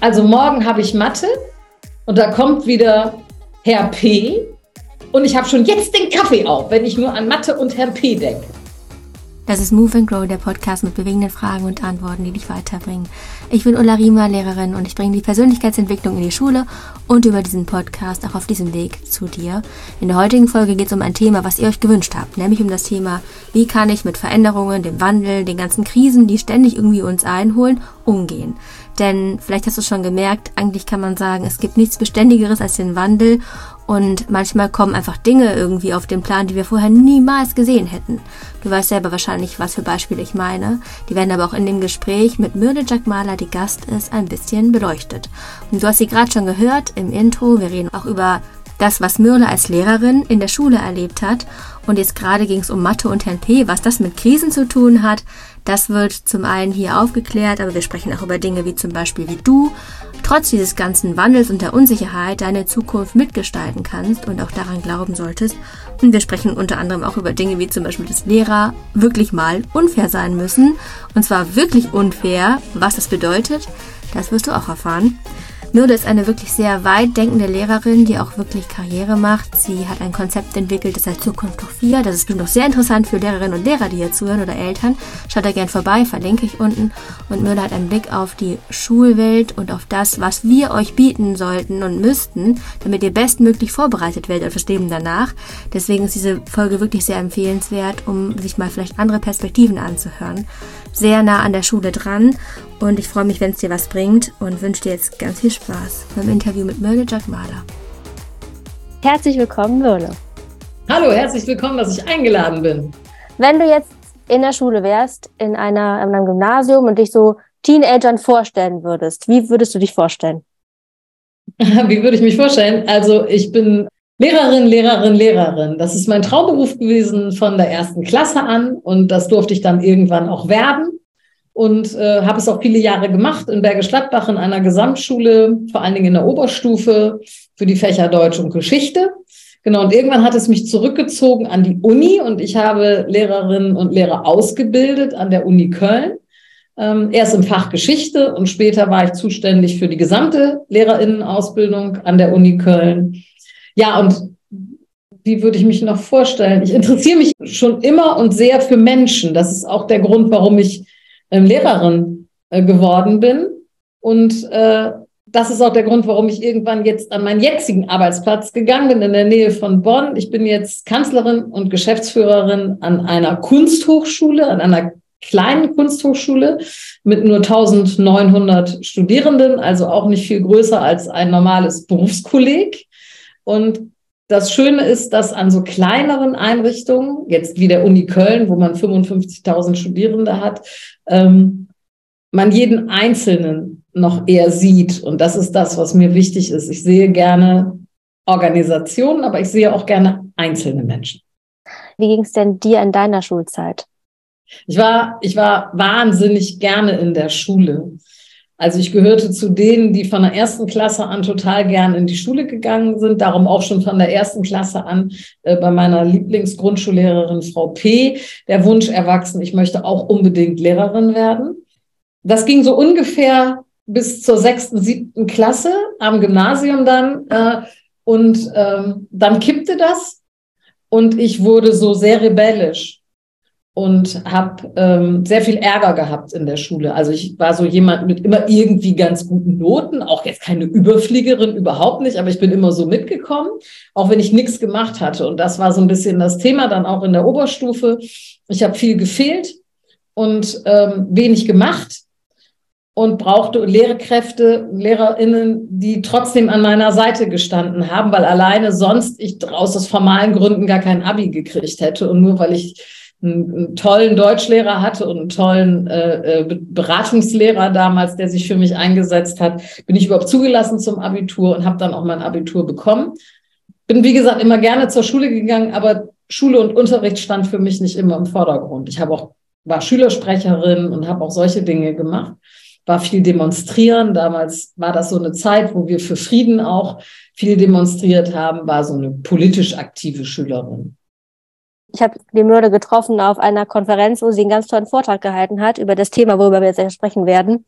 Also morgen habe ich Mathe und da kommt wieder Herr P. Und ich habe schon jetzt den Kaffee auf, wenn ich nur an Mathe und Herrn P denke. Das ist Move and Grow, der Podcast mit bewegenden Fragen und Antworten, die dich weiterbringen. Ich bin Ulla Riemer, Lehrerin und ich bringe die Persönlichkeitsentwicklung in die Schule und über diesen Podcast auch auf diesem Weg zu dir. In der heutigen Folge geht es um ein Thema, was ihr euch gewünscht habt, nämlich um das Thema, wie kann ich mit Veränderungen, dem Wandel, den ganzen Krisen, die ständig irgendwie uns einholen, umgehen. Denn vielleicht hast du schon gemerkt, eigentlich kann man sagen, es gibt nichts Beständigeres als den Wandel und manchmal kommen einfach Dinge irgendwie auf den Plan, die wir vorher niemals gesehen hätten. Du weißt selber wahrscheinlich, was für Beispiele ich meine. Die werden aber auch in dem Gespräch mit Mürde Jack Mahler, die Gast ist, ein bisschen beleuchtet. Und du hast sie gerade schon gehört im Intro. Wir reden auch über das, was Mürle als Lehrerin in der Schule erlebt hat. Und jetzt gerade ging es um Mathe und Herrn P., was das mit Krisen zu tun hat. Das wird zum einen hier aufgeklärt, aber wir sprechen auch über Dinge wie zum Beispiel, wie du trotz dieses ganzen Wandels und der Unsicherheit deine Zukunft mitgestalten kannst und auch daran glauben solltest. Und wir sprechen unter anderem auch über Dinge wie zum Beispiel, dass Lehrer wirklich mal unfair sein müssen. Und zwar wirklich unfair. Was das bedeutet, das wirst du auch erfahren. Myrle ist eine wirklich sehr weit denkende Lehrerin, die auch wirklich Karriere macht. Sie hat ein Konzept entwickelt, das heißt Zukunft durch vier. Das ist bestimmt noch sehr interessant für Lehrerinnen und Lehrer, die hier zuhören oder Eltern. Schaut da gern vorbei, verlinke ich unten. Und Myrle hat einen Blick auf die Schulwelt und auf das, was wir euch bieten sollten und müssten, damit ihr bestmöglich vorbereitet werdet auf das Leben danach. Deswegen ist diese Folge wirklich sehr empfehlenswert, um sich mal vielleicht andere Perspektiven anzuhören. Sehr nah an der Schule dran und ich freue mich, wenn es dir was bringt und wünsche dir jetzt ganz viel Spaß beim Interview mit Mörle Jagmala. Herzlich willkommen, Mörle. Hallo, herzlich willkommen, dass ich eingeladen bin. Wenn du jetzt in der Schule wärst, in, einer, in einem Gymnasium und dich so Teenagern vorstellen würdest, wie würdest du dich vorstellen? Wie würde ich mich vorstellen? Also ich bin Lehrerin, Lehrerin, Lehrerin. Das ist mein Traumberuf gewesen von der ersten Klasse an und das durfte ich dann irgendwann auch werden und äh, habe es auch viele Jahre gemacht in Bergisch Gladbach in einer Gesamtschule, vor allen Dingen in der Oberstufe für die Fächer Deutsch und Geschichte. Genau, und irgendwann hat es mich zurückgezogen an die Uni und ich habe Lehrerinnen und Lehrer ausgebildet an der Uni Köln. Ähm, erst im Fach Geschichte und später war ich zuständig für die gesamte Lehrerinnenausbildung an der Uni Köln. Ja, und wie würde ich mich noch vorstellen? Ich interessiere mich schon immer und sehr für Menschen. Das ist auch der Grund, warum ich ähm, Lehrerin äh, geworden bin. Und äh, das ist auch der Grund, warum ich irgendwann jetzt an meinen jetzigen Arbeitsplatz gegangen bin, in der Nähe von Bonn. Ich bin jetzt Kanzlerin und Geschäftsführerin an einer Kunsthochschule, an einer kleinen Kunsthochschule mit nur 1900 Studierenden, also auch nicht viel größer als ein normales Berufskolleg. Und das Schöne ist, dass an so kleineren Einrichtungen, jetzt wie der Uni Köln, wo man 55.000 Studierende hat, ähm, man jeden Einzelnen noch eher sieht. Und das ist das, was mir wichtig ist. Ich sehe gerne Organisationen, aber ich sehe auch gerne einzelne Menschen. Wie ging es denn dir in deiner Schulzeit? Ich war, ich war wahnsinnig gerne in der Schule. Also ich gehörte zu denen, die von der ersten Klasse an total gern in die Schule gegangen sind, darum auch schon von der ersten Klasse an äh, bei meiner Lieblingsgrundschullehrerin Frau P. der Wunsch erwachsen, ich möchte auch unbedingt Lehrerin werden. Das ging so ungefähr bis zur sechsten, siebten Klasse am Gymnasium dann. Äh, und ähm, dann kippte das und ich wurde so sehr rebellisch und habe ähm, sehr viel Ärger gehabt in der Schule. Also ich war so jemand mit immer irgendwie ganz guten Noten, auch jetzt keine Überfliegerin überhaupt nicht, aber ich bin immer so mitgekommen, auch wenn ich nichts gemacht hatte. Und das war so ein bisschen das Thema dann auch in der Oberstufe. Ich habe viel gefehlt und ähm, wenig gemacht und brauchte Lehrkräfte, Lehrerinnen, die trotzdem an meiner Seite gestanden haben, weil alleine sonst ich aus aus formalen Gründen gar kein Abi gekriegt hätte und nur weil ich einen, tollen Deutschlehrer hatte und einen tollen äh, äh Beratungslehrer damals, der sich für mich eingesetzt hat, bin ich überhaupt zugelassen zum Abitur und habe dann auch mein Abitur bekommen. Bin, wie gesagt, immer gerne zur Schule gegangen, aber Schule und Unterricht stand für mich nicht immer im Vordergrund. Ich habe auch war Schülersprecherin und habe auch solche Dinge gemacht. War viel demonstrieren. Damals war das so eine Zeit, wo wir für Frieden auch viel demonstriert haben, war so eine politisch aktive Schülerin. Ich habe die Mörder getroffen auf einer Konferenz, wo sie einen ganz tollen Vortrag gehalten hat über das Thema, worüber wir jetzt sprechen werden,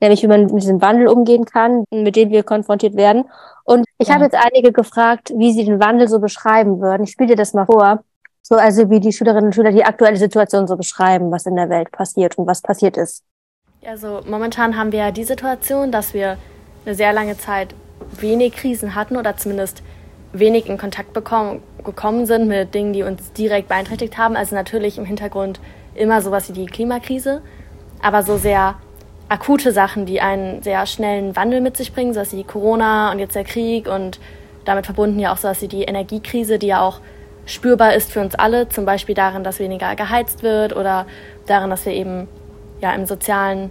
nämlich wie man mit diesem Wandel umgehen kann, mit dem wir konfrontiert werden. Und ich ja. habe jetzt einige gefragt, wie sie den Wandel so beschreiben würden. Ich spiele dir das mal vor. So, also wie die Schülerinnen und Schüler die aktuelle Situation so beschreiben, was in der Welt passiert und was passiert ist. Also momentan haben wir ja die Situation, dass wir eine sehr lange Zeit wenig Krisen hatten oder zumindest wenig in Kontakt bekommen, gekommen sind mit Dingen, die uns direkt beeinträchtigt haben. Also natürlich im Hintergrund immer sowas wie die Klimakrise, aber so sehr akute Sachen, die einen sehr schnellen Wandel mit sich bringen, sowas wie Corona und jetzt der Krieg und damit verbunden ja auch sowas wie die Energiekrise, die ja auch spürbar ist für uns alle, zum Beispiel darin, dass weniger geheizt wird oder darin, dass wir eben ja im sozialen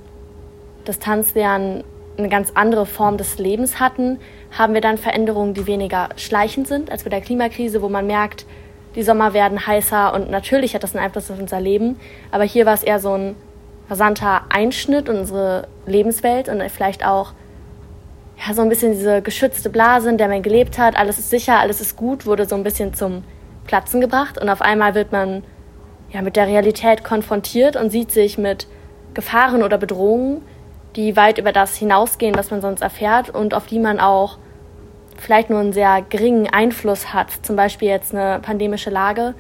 Distanzlernen eine ganz andere Form des Lebens hatten, haben wir dann Veränderungen, die weniger schleichend sind als bei der Klimakrise, wo man merkt, die Sommer werden heißer und natürlich hat das einen Einfluss auf unser Leben. Aber hier war es eher so ein rasanter Einschnitt in unsere Lebenswelt und vielleicht auch ja, so ein bisschen diese geschützte Blase, in der man gelebt hat, alles ist sicher, alles ist gut, wurde so ein bisschen zum Platzen gebracht und auf einmal wird man ja mit der Realität konfrontiert und sieht sich mit Gefahren oder Bedrohungen, die weit über das hinausgehen, was man sonst erfährt und auf die man auch vielleicht nur einen sehr geringen Einfluss hat, zum Beispiel jetzt eine pandemische Lage.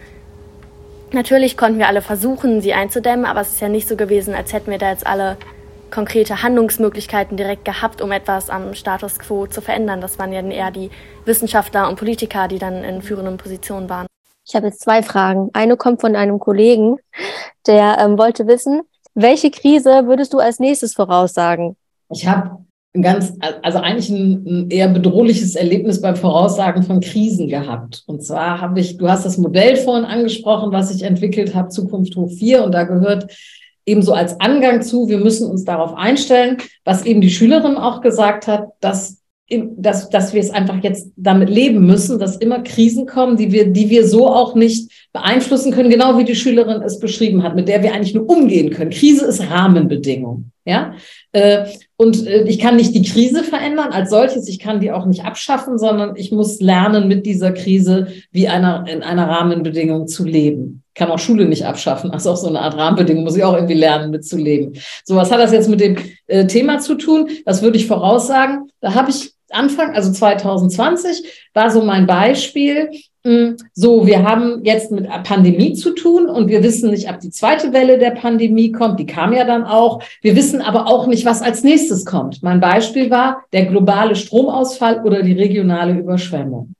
Natürlich konnten wir alle versuchen, sie einzudämmen, aber es ist ja nicht so gewesen, als hätten wir da jetzt alle konkrete Handlungsmöglichkeiten direkt gehabt, um etwas am Status quo zu verändern. Das waren ja eher die Wissenschaftler und Politiker, die dann in führenden Positionen waren. Ich habe jetzt zwei Fragen. Eine kommt von einem Kollegen, der ähm, wollte wissen, welche Krise würdest du als nächstes voraussagen? Ich habe ein ganz, also eigentlich ein, ein, eher bedrohliches Erlebnis beim Voraussagen von Krisen gehabt. Und zwar habe ich, du hast das Modell vorhin angesprochen, was ich entwickelt habe, Zukunft hoch 4, und da gehört ebenso als Angang zu, wir müssen uns darauf einstellen, was eben die Schülerin auch gesagt hat, dass dass, dass wir es einfach jetzt damit leben müssen, dass immer Krisen kommen, die wir, die wir so auch nicht beeinflussen können, genau wie die Schülerin es beschrieben hat, mit der wir eigentlich nur umgehen können. Krise ist Rahmenbedingung. Ja, und äh, ich kann nicht die Krise verändern als solches, ich kann die auch nicht abschaffen, sondern ich muss lernen, mit dieser Krise wie einer, in einer Rahmenbedingung zu leben. Ich kann auch Schule nicht abschaffen, also auch so eine Art Rahmenbedingung, muss ich auch irgendwie lernen, mitzuleben. So, was hat das jetzt mit dem äh, Thema zu tun? Das würde ich voraussagen. Da habe ich Anfang, also 2020, war so mein Beispiel. Hm, so, wir haben jetzt mit Pandemie zu tun und wir wissen nicht, ob die zweite Welle der Pandemie kommt. Die kam ja dann auch. Wir wissen aber auch nicht, was als nächstes kommt. Mein Beispiel war der globale Stromausfall oder die regionale Überschwemmung.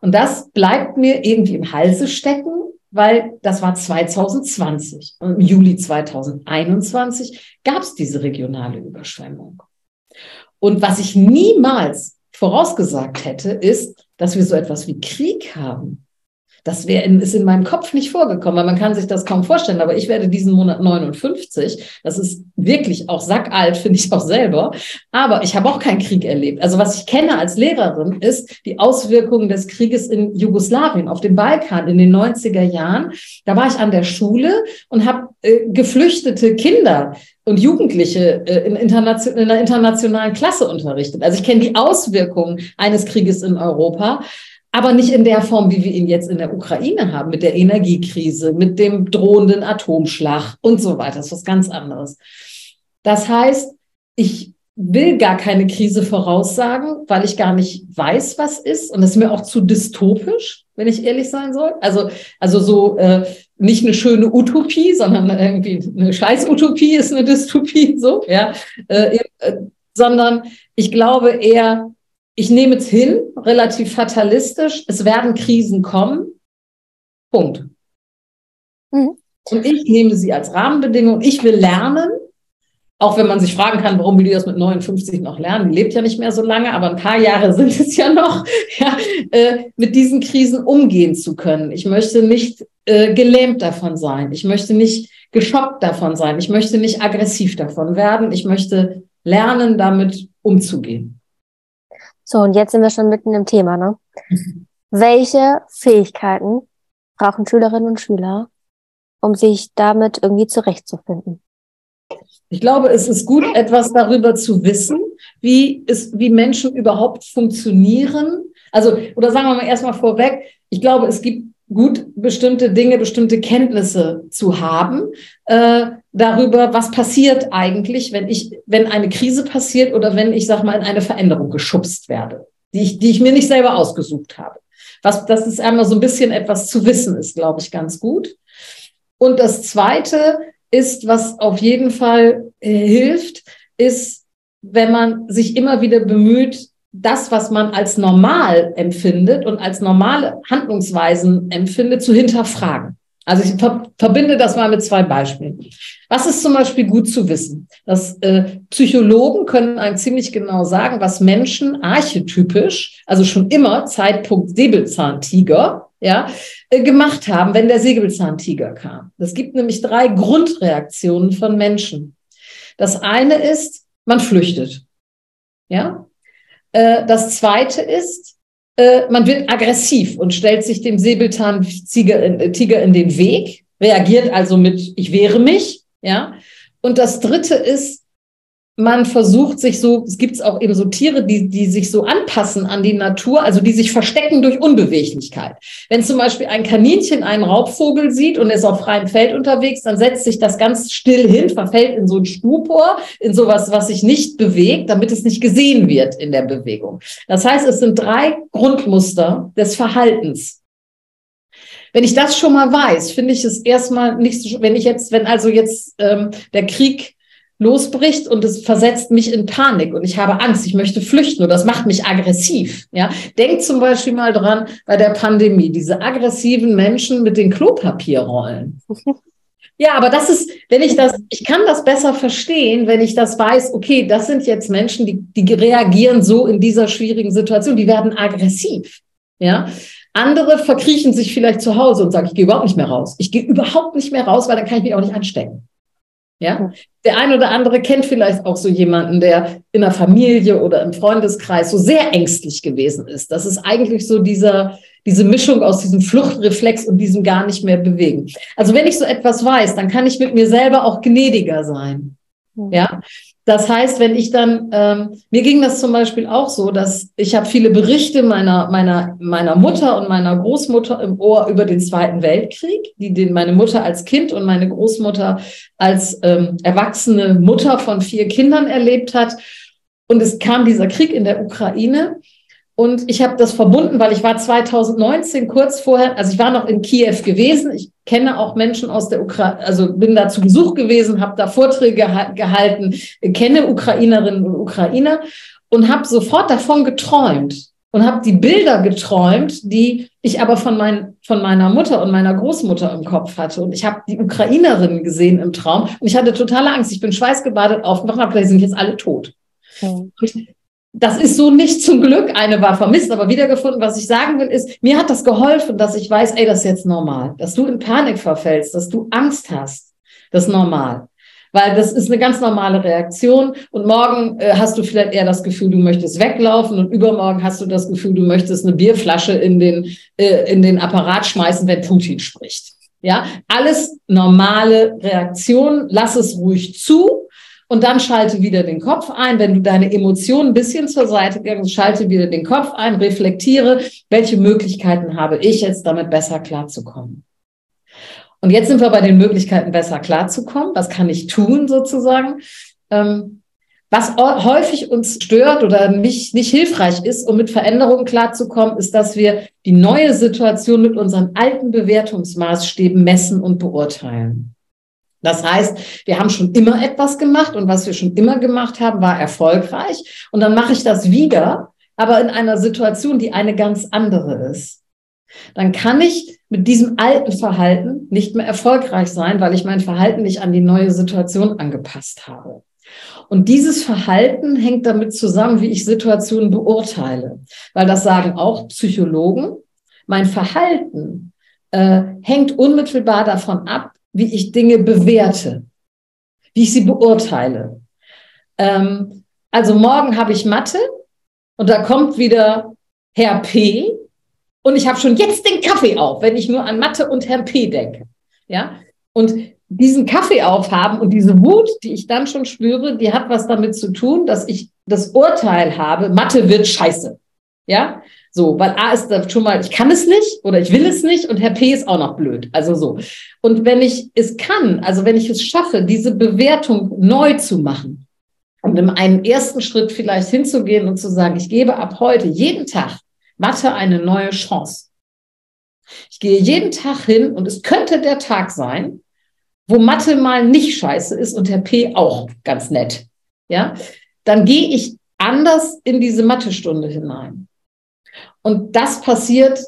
Und das bleibt mir irgendwie im Halse stecken, weil das war 2020. Und im Juli 2021 gab es diese regionale Überschwemmung. Und was ich niemals vorausgesagt hätte, ist, dass wir so etwas wie Krieg haben. Das wär in, ist in meinem Kopf nicht vorgekommen, weil man kann sich das kaum vorstellen. Aber ich werde diesen Monat 59. Das ist wirklich auch sackalt, finde ich auch selber. Aber ich habe auch keinen Krieg erlebt. Also was ich kenne als Lehrerin ist die Auswirkungen des Krieges in Jugoslawien, auf dem Balkan in den 90er Jahren. Da war ich an der Schule und habe äh, geflüchtete Kinder und Jugendliche äh, in, internation in einer internationalen Klasse unterrichtet. Also ich kenne die Auswirkungen eines Krieges in Europa, aber nicht in der Form, wie wir ihn jetzt in der Ukraine haben, mit der Energiekrise, mit dem drohenden Atomschlag und so weiter. Das ist was ganz anderes. Das heißt, ich will gar keine Krise voraussagen, weil ich gar nicht weiß, was ist. Und das ist mir auch zu dystopisch, wenn ich ehrlich sein soll. Also, also so äh, nicht eine schöne Utopie, sondern irgendwie eine Scheiß-Utopie ist eine Dystopie, so, ja. Äh, äh, sondern ich glaube eher, ich nehme es hin, relativ fatalistisch, es werden Krisen kommen. Punkt. Mhm. Und ich nehme sie als Rahmenbedingung. Ich will lernen, auch wenn man sich fragen kann, warum will die das mit 59 noch lernen? Die lebt ja nicht mehr so lange, aber ein paar Jahre sind es ja noch, ja, äh, mit diesen Krisen umgehen zu können. Ich möchte nicht äh, gelähmt davon sein. Ich möchte nicht geschockt davon sein. Ich möchte nicht aggressiv davon werden. Ich möchte lernen, damit umzugehen. So, und jetzt sind wir schon mitten im Thema, ne? Welche Fähigkeiten brauchen Schülerinnen und Schüler, um sich damit irgendwie zurechtzufinden? Ich glaube, es ist gut, etwas darüber zu wissen, wie, es, wie Menschen überhaupt funktionieren. Also, oder sagen wir mal erstmal vorweg, ich glaube, es gibt gut, bestimmte Dinge, bestimmte Kenntnisse zu haben äh, darüber, was passiert eigentlich, wenn ich, wenn eine Krise passiert oder wenn ich, sag mal, in eine Veränderung geschubst werde, die ich, die ich mir nicht selber ausgesucht habe. Was, das ist einmal so ein bisschen etwas zu wissen ist, glaube ich, ganz gut. Und das zweite ist, was auf jeden Fall äh, hilft, ist, wenn man sich immer wieder bemüht, das, was man als normal empfindet und als normale Handlungsweisen empfindet, zu hinterfragen. Also ich ver verbinde das mal mit zwei Beispielen. Was ist zum Beispiel gut zu wissen? Dass äh, Psychologen können einem ziemlich genau sagen, was Menschen archetypisch, also schon immer Zeitpunkt Säbelzahntiger, ja, äh, gemacht haben, wenn der Säbelzahntiger kam. Es gibt nämlich drei Grundreaktionen von Menschen. Das eine ist, man flüchtet. Ja, das zweite ist, äh, man wird aggressiv und stellt sich dem Säbelzahntiger in, äh, Tiger in den Weg, reagiert also mit, ich wehre mich, ja. Und das dritte ist, man versucht sich so, es gibt auch eben so Tiere, die, die sich so anpassen an die Natur, also die sich verstecken durch Unbeweglichkeit. Wenn zum Beispiel ein Kaninchen einen Raubvogel sieht und ist auf freiem Feld unterwegs, dann setzt sich das ganz still hin, verfällt in so ein Stupor, in sowas, was sich nicht bewegt, damit es nicht gesehen wird in der Bewegung. Das heißt, es sind drei Grundmuster des Verhaltens. Wenn ich das schon mal weiß, finde ich es erstmal nicht so, wenn ich jetzt, wenn also jetzt ähm, der Krieg losbricht und es versetzt mich in Panik und ich habe Angst, ich möchte flüchten und das macht mich aggressiv. Ja, denk zum Beispiel mal dran bei der Pandemie, diese aggressiven Menschen mit den Klopapierrollen. Ja, aber das ist, wenn ich das, ich kann das besser verstehen, wenn ich das weiß, okay, das sind jetzt Menschen, die, die reagieren so in dieser schwierigen Situation, die werden aggressiv. Ja, andere verkriechen sich vielleicht zu Hause und sagen, ich gehe überhaupt nicht mehr raus. Ich gehe überhaupt nicht mehr raus, weil dann kann ich mich auch nicht anstecken. Ja, der ein oder andere kennt vielleicht auch so jemanden, der in der Familie oder im Freundeskreis so sehr ängstlich gewesen ist. Das ist eigentlich so dieser, diese Mischung aus diesem Fluchtreflex und diesem gar nicht mehr bewegen. Also wenn ich so etwas weiß, dann kann ich mit mir selber auch gnädiger sein. Ja, das heißt, wenn ich dann, ähm, mir ging das zum Beispiel auch so, dass ich habe viele Berichte meiner, meiner, meiner Mutter und meiner Großmutter im Ohr über den Zweiten Weltkrieg, die den meine Mutter als Kind und meine Großmutter als ähm, erwachsene Mutter von vier Kindern erlebt hat. Und es kam dieser Krieg in der Ukraine. Und ich habe das verbunden, weil ich war 2019 kurz vorher, also ich war noch in Kiew gewesen. Ich kenne auch Menschen aus der Ukraine, also bin da zu Besuch gewesen, habe da Vorträge gehalten, kenne Ukrainerinnen und Ukrainer und habe sofort davon geträumt und habe die Bilder geträumt, die ich aber von, mein, von meiner Mutter und meiner Großmutter im Kopf hatte. Und ich habe die Ukrainerinnen gesehen im Traum und ich hatte totale Angst. Ich bin schweißgebadet aufgewacht und habe gesagt, die sind jetzt alle tot. Mhm. Das ist so nicht zum Glück. Eine war vermisst, aber wiedergefunden. Was ich sagen will, ist, mir hat das geholfen, dass ich weiß, ey, das ist jetzt normal. Dass du in Panik verfällst, dass du Angst hast. Das ist normal. Weil das ist eine ganz normale Reaktion. Und morgen äh, hast du vielleicht eher das Gefühl, du möchtest weglaufen. Und übermorgen hast du das Gefühl, du möchtest eine Bierflasche in den, äh, in den Apparat schmeißen, wenn Putin spricht. Ja, alles normale Reaktionen. Lass es ruhig zu und dann schalte wieder den Kopf ein. Wenn du deine Emotionen ein bisschen zur Seite gehst, schalte wieder den Kopf ein, reflektiere, welche Möglichkeiten habe ich jetzt damit besser klarzukommen. Und jetzt sind wir bei den Möglichkeiten, besser klarzukommen. Was kann ich tun sozusagen? Ähm, was häufig uns stört oder nicht, nicht hilfreich ist, um mit Veränderungen klarzukommen, ist, dass wir die neue Situation mit unseren alten Bewertungsmaßstäben messen und beurteilen. Das heißt, wir haben schon immer etwas gemacht und was wir schon immer gemacht haben, war erfolgreich. Und dann mache ich das wieder, aber in einer Situation, die eine ganz andere ist. Dann kann ich mit diesem alten Verhalten nicht mehr erfolgreich sein, weil ich mein Verhalten nicht an die neue Situation angepasst habe. Und dieses Verhalten hängt damit zusammen, wie ich Situationen beurteile, weil das sagen auch Psychologen. Mein Verhalten äh, hängt unmittelbar davon ab, wie ich Dinge bewerte, wie ich sie beurteile. Ähm, also morgen habe ich Mathe und da kommt wieder Herr P. Und ich habe schon jetzt den Kaffee auf, wenn ich nur an Mathe und Herrn P denke. Ja, und diesen Kaffee aufhaben und diese Wut, die ich dann schon spüre, die hat was damit zu tun, dass ich das Urteil habe, Mathe wird scheiße. Ja, So, weil A ist da schon mal, ich kann es nicht oder ich will es nicht und Herr P ist auch noch blöd. Also so. Und wenn ich es kann, also wenn ich es schaffe, diese Bewertung neu zu machen und in einem ersten Schritt vielleicht hinzugehen und zu sagen, ich gebe ab heute jeden Tag Mathe eine neue Chance. Ich gehe jeden Tag hin und es könnte der Tag sein, wo Mathe mal nicht scheiße ist und Herr P auch ganz nett. Ja, dann gehe ich anders in diese Mathestunde hinein. Und das passiert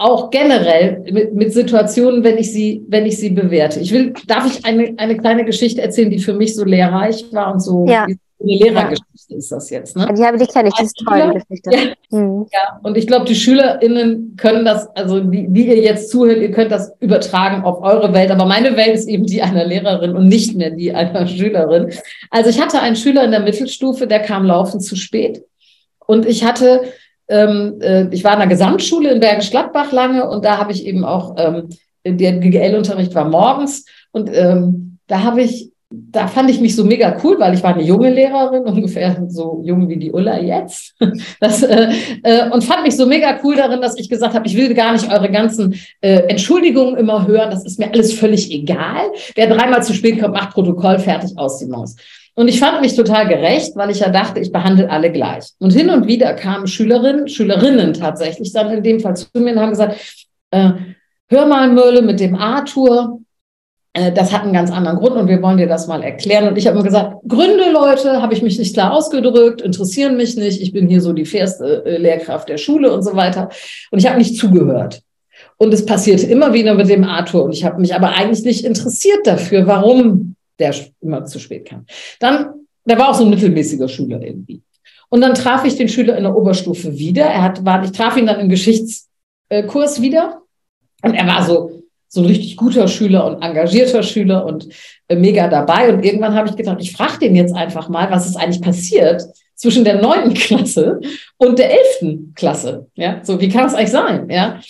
auch generell mit, mit Situationen, wenn ich sie, wenn ich sie bewerte. Ich will, darf ich eine, eine kleine Geschichte erzählen, die für mich so lehrreich war und so ja. eine Lehrergeschichte ist das jetzt. Ne? Die habe die kenne ich, die ist toll, Geschichte. Ja, mhm. ja, und ich glaube, die SchülerInnen können das, also die, die ihr jetzt zuhört, ihr könnt das übertragen auf eure Welt. Aber meine Welt ist eben die einer Lehrerin und nicht mehr die einer Schülerin. Also ich hatte einen Schüler in der Mittelstufe, der kam laufend zu spät. Und ich hatte ähm, äh, ich war in der Gesamtschule in Bergisch Gladbach lange und da habe ich eben auch, ähm, der GGL-Unterricht war morgens und ähm, da habe ich, da fand ich mich so mega cool, weil ich war eine junge Lehrerin, ungefähr so jung wie die Ulla jetzt. Das, äh, äh, und fand mich so mega cool darin, dass ich gesagt habe, ich will gar nicht eure ganzen äh, Entschuldigungen immer hören, das ist mir alles völlig egal. Wer dreimal zu spät kommt, macht Protokoll fertig aus die Maus. Und ich fand mich total gerecht, weil ich ja dachte, ich behandle alle gleich. Und hin und wieder kamen Schülerinnen, Schülerinnen tatsächlich dann in dem Fall zu mir und haben gesagt, äh, hör mal Möhle mit dem Arthur, äh, das hat einen ganz anderen Grund und wir wollen dir das mal erklären. Und ich habe mir gesagt, Gründe, Leute, habe ich mich nicht klar ausgedrückt, interessieren mich nicht, ich bin hier so die fairste äh, Lehrkraft der Schule und so weiter. Und ich habe nicht zugehört. Und es passierte immer wieder mit dem Arthur. Und ich habe mich aber eigentlich nicht interessiert dafür, warum der immer zu spät kam. Dann, der war auch so ein mittelmäßiger Schüler irgendwie. Und dann traf ich den Schüler in der Oberstufe wieder. Er hat, war, ich traf ihn dann im Geschichtskurs wieder. Und er war so, so ein richtig guter Schüler und engagierter Schüler und äh, mega dabei. Und irgendwann habe ich gedacht, ich frage den jetzt einfach mal, was ist eigentlich passiert zwischen der neunten Klasse und der elften Klasse. Ja, so wie kann das eigentlich sein? Ja.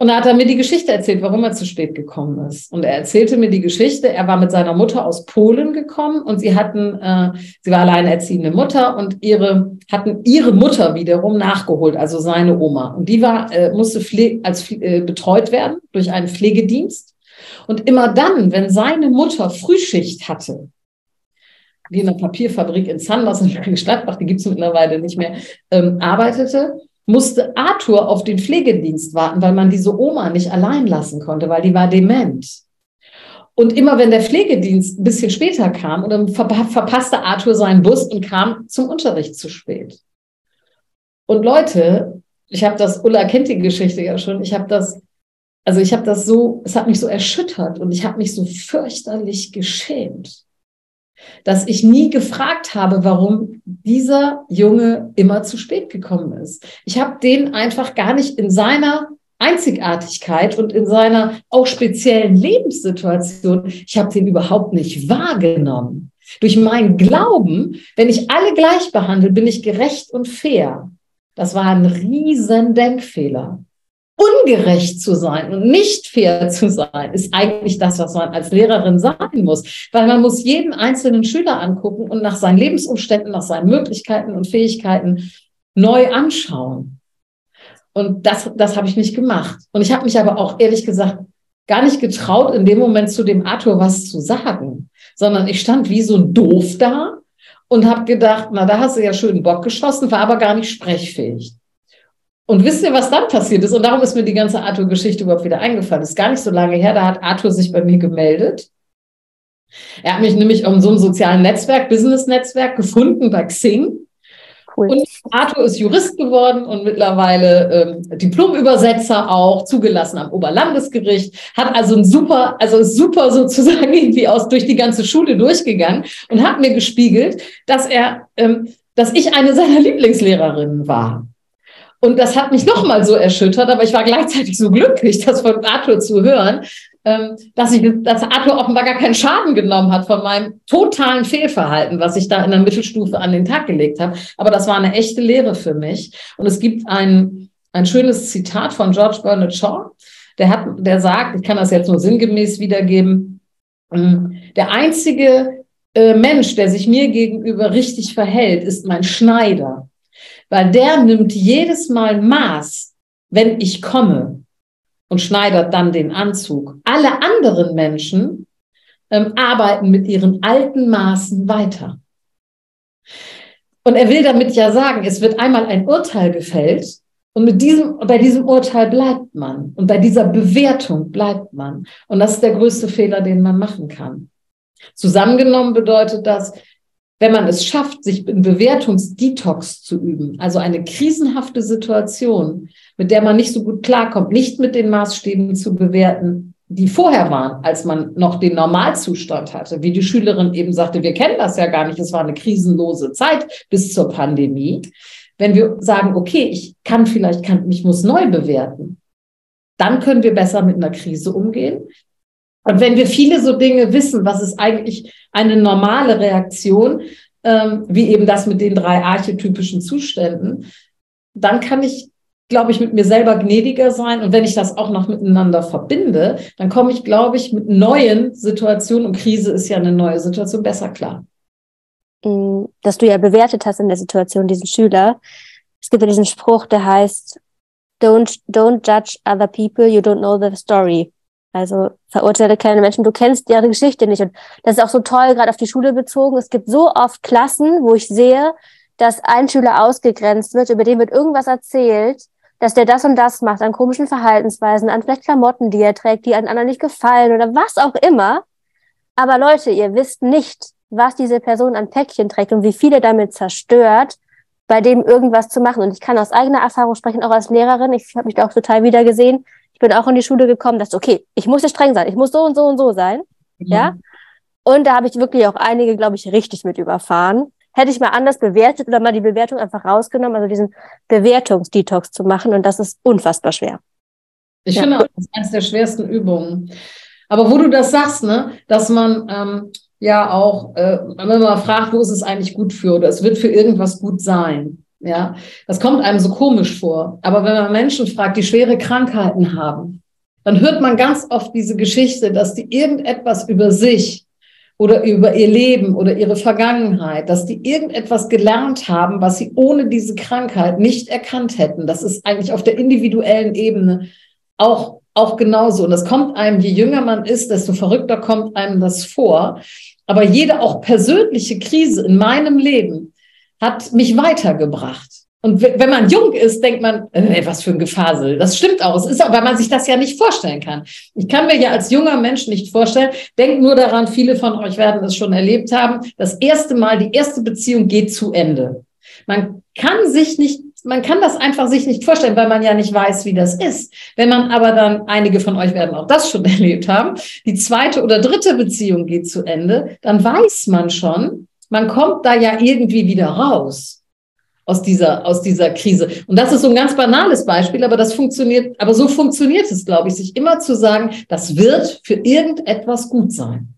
Und da hat er mir die Geschichte erzählt, warum er zu spät gekommen ist. Und er erzählte mir die Geschichte, er war mit seiner Mutter aus Polen gekommen und sie hatten, äh, sie war alleinerziehende Mutter und ihre, hatten ihre Mutter wiederum nachgeholt, also seine Oma. Und die war, äh, musste pfle als äh, betreut werden durch einen Pflegedienst. Und immer dann, wenn seine Mutter Frühschicht hatte, wie in der Papierfabrik in Sanders in Gladbach, die gibt's mittlerweile nicht mehr, ähm, arbeitete, musste Arthur auf den Pflegedienst warten, weil man diese Oma nicht allein lassen konnte, weil die war dement. Und immer wenn der Pflegedienst ein bisschen später kam, und dann verpasste Arthur seinen Bus und kam zum Unterricht zu spät. Und Leute, ich habe das, Ulla kennt die Geschichte ja schon, ich habe das, also ich habe das so, es hat mich so erschüttert und ich habe mich so fürchterlich geschämt dass ich nie gefragt habe, warum dieser Junge immer zu spät gekommen ist. Ich habe den einfach gar nicht in seiner Einzigartigkeit und in seiner auch speziellen Lebenssituation, ich habe den überhaupt nicht wahrgenommen. Durch meinen Glauben, wenn ich alle gleich behandle, bin ich gerecht und fair. Das war ein riesen Denkfehler ungerecht zu sein und nicht fair zu sein, ist eigentlich das, was man als Lehrerin sagen muss. Weil man muss jeden einzelnen Schüler angucken und nach seinen Lebensumständen, nach seinen Möglichkeiten und Fähigkeiten neu anschauen. Und das, das habe ich nicht gemacht. Und ich habe mich aber auch ehrlich gesagt gar nicht getraut, in dem Moment zu dem Arthur was zu sagen, sondern ich stand wie so Doof da und habe gedacht, na, da hast du ja schön Bock geschossen, war aber gar nicht sprechfähig. Und wisst ihr, was dann passiert ist? Und darum ist mir die ganze Arthur-Geschichte überhaupt wieder eingefallen. Das ist gar nicht so lange her, da hat Arthur sich bei mir gemeldet. Er hat mich nämlich um so ein sozialen Netzwerk, Business-Netzwerk gefunden bei Xing. Cool. Und Arthur ist Jurist geworden und mittlerweile ähm, Diplomübersetzer auch, zugelassen am Oberlandesgericht, hat also ein super, also super sozusagen irgendwie aus durch die ganze Schule durchgegangen und hat mir gespiegelt, dass er, ähm, dass ich eine seiner Lieblingslehrerinnen war. Und das hat mich nochmal so erschüttert, aber ich war gleichzeitig so glücklich, das von Arthur zu hören, ähm, dass, ich, dass Arthur offenbar gar keinen Schaden genommen hat von meinem totalen Fehlverhalten, was ich da in der Mittelstufe an den Tag gelegt habe. Aber das war eine echte Lehre für mich. Und es gibt ein, ein schönes Zitat von George Bernard Shaw, der, hat, der sagt, ich kann das jetzt nur sinngemäß wiedergeben, ähm, der einzige äh, Mensch, der sich mir gegenüber richtig verhält, ist mein Schneider. Weil der nimmt jedes Mal Maß, wenn ich komme und schneidet dann den Anzug. Alle anderen Menschen ähm, arbeiten mit ihren alten Maßen weiter. Und er will damit ja sagen, es wird einmal ein Urteil gefällt und mit diesem, bei diesem Urteil bleibt man und bei dieser Bewertung bleibt man. Und das ist der größte Fehler, den man machen kann. Zusammengenommen bedeutet das, wenn man es schafft, sich in Bewertungsdetox zu üben, also eine krisenhafte Situation, mit der man nicht so gut klarkommt, nicht mit den Maßstäben zu bewerten, die vorher waren, als man noch den Normalzustand hatte. Wie die Schülerin eben sagte, wir kennen das ja gar nicht, es war eine krisenlose Zeit bis zur Pandemie. Wenn wir sagen, okay, ich kann vielleicht, kann, ich muss neu bewerten, dann können wir besser mit einer Krise umgehen. Und wenn wir viele so Dinge wissen, was ist eigentlich eine normale Reaktion, ähm, wie eben das mit den drei archetypischen Zuständen, dann kann ich glaube ich, mit mir selber gnädiger sein. Und wenn ich das auch noch miteinander verbinde, dann komme ich, glaube ich, mit neuen Situationen, und Krise ist ja eine neue Situation, besser klar. Mm, dass du ja bewertet hast in der Situation diesen Schüler. Es gibt ja diesen Spruch, der heißt, don't, don't judge other people, you don't know the story. Also verurteile keine Menschen, du kennst ihre Geschichte nicht. Und das ist auch so toll, gerade auf die Schule bezogen. Es gibt so oft Klassen, wo ich sehe, dass ein Schüler ausgegrenzt wird, über den wird irgendwas erzählt, dass der das und das macht, an komischen Verhaltensweisen, an vielleicht Klamotten, die er trägt, die an anderen nicht gefallen oder was auch immer. Aber Leute, ihr wisst nicht, was diese Person an Päckchen trägt und wie viele damit zerstört, bei dem irgendwas zu machen. Und ich kann aus eigener Erfahrung sprechen, auch als Lehrerin. Ich habe mich da auch total wieder gesehen. Ich bin auch in die Schule gekommen, dass okay, ich muss ja streng sein, ich muss so und so und so sein, mhm. ja. Und da habe ich wirklich auch einige, glaube ich, richtig mit überfahren hätte ich mal anders bewertet oder mal die Bewertung einfach rausgenommen, also diesen Bewertungsdetox zu machen. Und das ist unfassbar schwer. Ich ja. finde, das ist eines der schwersten Übungen. Aber wo du das sagst, ne, dass man ähm, ja auch, äh, wenn man mal fragt, wo ist es eigentlich gut für oder es wird für irgendwas gut sein. Ja, das kommt einem so komisch vor. Aber wenn man Menschen fragt, die schwere Krankheiten haben, dann hört man ganz oft diese Geschichte, dass die irgendetwas über sich oder über ihr Leben oder ihre Vergangenheit, dass die irgendetwas gelernt haben, was sie ohne diese Krankheit nicht erkannt hätten. Das ist eigentlich auf der individuellen Ebene auch, auch genauso. Und das kommt einem, je jünger man ist, desto verrückter kommt einem das vor. Aber jede auch persönliche Krise in meinem Leben hat mich weitergebracht. Und wenn man jung ist, denkt man, äh, was für ein Gefasel. Das stimmt auch. Es ist auch, weil man sich das ja nicht vorstellen kann. Ich kann mir ja als junger Mensch nicht vorstellen. Denkt nur daran, viele von euch werden es schon erlebt haben. Das erste Mal, die erste Beziehung geht zu Ende. Man kann sich nicht, man kann das einfach sich nicht vorstellen, weil man ja nicht weiß, wie das ist. Wenn man aber dann, einige von euch werden auch das schon erlebt haben, die zweite oder dritte Beziehung geht zu Ende, dann weiß man schon, man kommt da ja irgendwie wieder raus aus dieser, aus dieser Krise. Und das ist so ein ganz banales Beispiel, aber das funktioniert, aber so funktioniert es, glaube ich, sich immer zu sagen, das wird für irgendetwas gut sein.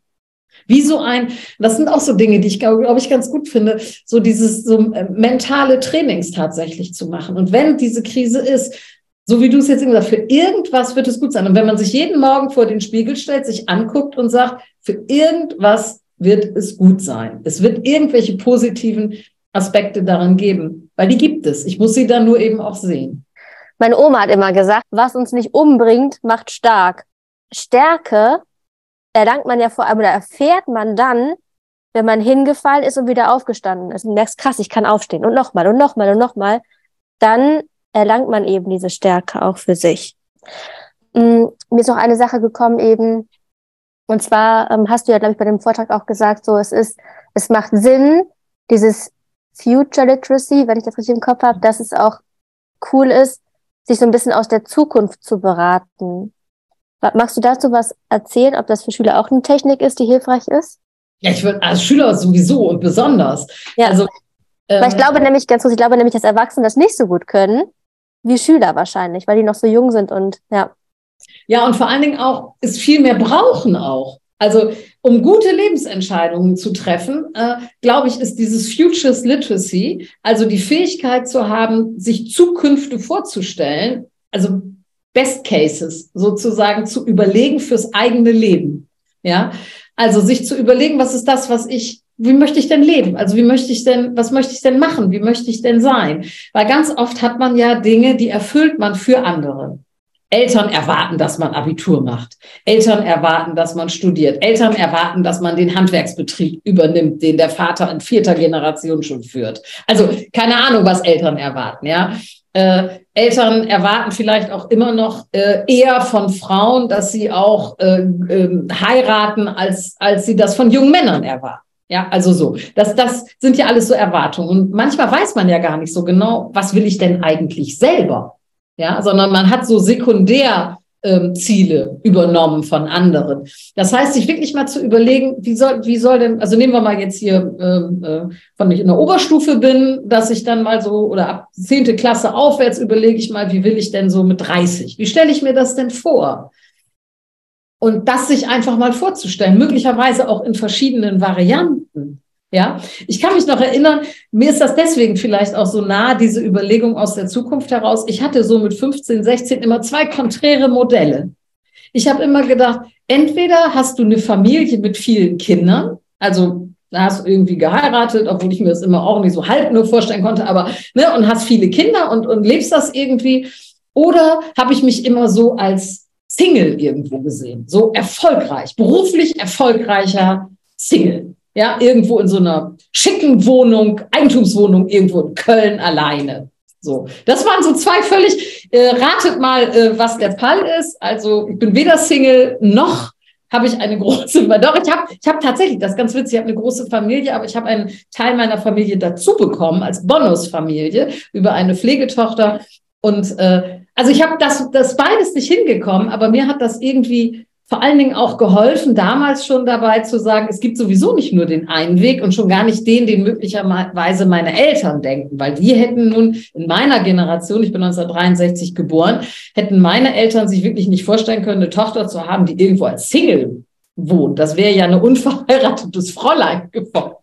Wie so ein, das sind auch so Dinge, die ich glaube, glaube ich ganz gut finde, so dieses so äh, mentale Trainings tatsächlich zu machen. Und wenn diese Krise ist, so wie du es jetzt gesagt hast, für irgendwas wird es gut sein. Und wenn man sich jeden Morgen vor den Spiegel stellt, sich anguckt und sagt, für irgendwas wird es gut sein. Es wird irgendwelche positiven Aspekte daran geben, weil die gibt es. Ich muss sie dann nur eben auch sehen. Meine Oma hat immer gesagt, was uns nicht umbringt, macht stark. Stärke erlangt man ja vor allem oder erfährt man dann, wenn man hingefallen ist und wieder aufgestanden ist und merkst, krass, ich kann aufstehen und nochmal und nochmal und nochmal, dann erlangt man eben diese Stärke auch für sich. Mm, mir ist noch eine Sache gekommen eben, und zwar ähm, hast du ja, glaube ich, bei dem Vortrag auch gesagt, so es ist, es macht Sinn, dieses Future Literacy, wenn ich das richtig im Kopf habe, dass es auch cool ist, sich so ein bisschen aus der Zukunft zu beraten. Magst du dazu was erzählen, ob das für Schüler auch eine Technik ist, die hilfreich ist? Ja, ich würde als Schüler sowieso und besonders. Ja. Also, ähm, weil ich glaube nämlich, ganz kurz, ich glaube nämlich, dass Erwachsene das nicht so gut können, wie Schüler wahrscheinlich, weil die noch so jung sind und ja. Ja, und vor allen Dingen auch, es viel mehr brauchen auch. Also um gute Lebensentscheidungen zu treffen, äh, glaube ich, ist dieses Futures Literacy, also die Fähigkeit zu haben, sich Zukünfte vorzustellen, also Best Cases sozusagen zu überlegen fürs eigene Leben. Ja, also sich zu überlegen, was ist das, was ich wie möchte ich denn leben? Also wie möchte ich denn, was möchte ich denn machen? Wie möchte ich denn sein? Weil ganz oft hat man ja Dinge, die erfüllt man für andere. Eltern erwarten, dass man Abitur macht. Eltern erwarten, dass man studiert. Eltern erwarten, dass man den Handwerksbetrieb übernimmt, den der Vater in vierter Generation schon führt. Also keine Ahnung, was Eltern erwarten, ja. Äh, Eltern erwarten vielleicht auch immer noch äh, eher von Frauen, dass sie auch äh, äh, heiraten, als, als sie das von jungen Männern erwarten. Ja, also so. Das, das sind ja alles so Erwartungen. Und manchmal weiß man ja gar nicht so genau, was will ich denn eigentlich selber? Ja, sondern man hat so sekundär ähm, Ziele übernommen von anderen. Das heißt, sich wirklich mal zu überlegen, wie soll, wie soll denn, also nehmen wir mal jetzt hier, ähm, äh, von ich in der Oberstufe bin, dass ich dann mal so, oder ab zehnte Klasse aufwärts überlege ich mal, wie will ich denn so mit 30? Wie stelle ich mir das denn vor? Und das sich einfach mal vorzustellen, möglicherweise auch in verschiedenen Varianten. Ja, ich kann mich noch erinnern, mir ist das deswegen vielleicht auch so nah, diese Überlegung aus der Zukunft heraus. Ich hatte so mit 15, 16 immer zwei konträre Modelle. Ich habe immer gedacht, entweder hast du eine Familie mit vielen Kindern, also da hast du irgendwie geheiratet, obwohl ich mir das immer auch nicht so halb nur vorstellen konnte, aber ne, und hast viele Kinder und, und lebst das irgendwie. Oder habe ich mich immer so als Single irgendwo gesehen, so erfolgreich, beruflich erfolgreicher Single. Ja, irgendwo in so einer schicken Wohnung, Eigentumswohnung irgendwo in Köln alleine. So, das waren so zwei völlig, äh, ratet mal, äh, was der Fall ist. Also ich bin weder Single noch habe ich eine große, doch, ich habe ich hab tatsächlich, das ist ganz witzig, ich habe eine große Familie, aber ich habe einen Teil meiner Familie dazu bekommen als Bonusfamilie über eine Pflegetochter. Und äh, also ich habe das, das beides nicht hingekommen, aber mir hat das irgendwie vor allen Dingen auch geholfen, damals schon dabei zu sagen, es gibt sowieso nicht nur den einen Weg und schon gar nicht den, den möglicherweise meine Eltern denken, weil die hätten nun in meiner Generation, ich bin 1963 geboren, hätten meine Eltern sich wirklich nicht vorstellen können, eine Tochter zu haben, die irgendwo als Single wohnt. Das wäre ja eine unverheiratetes Fräulein geworden.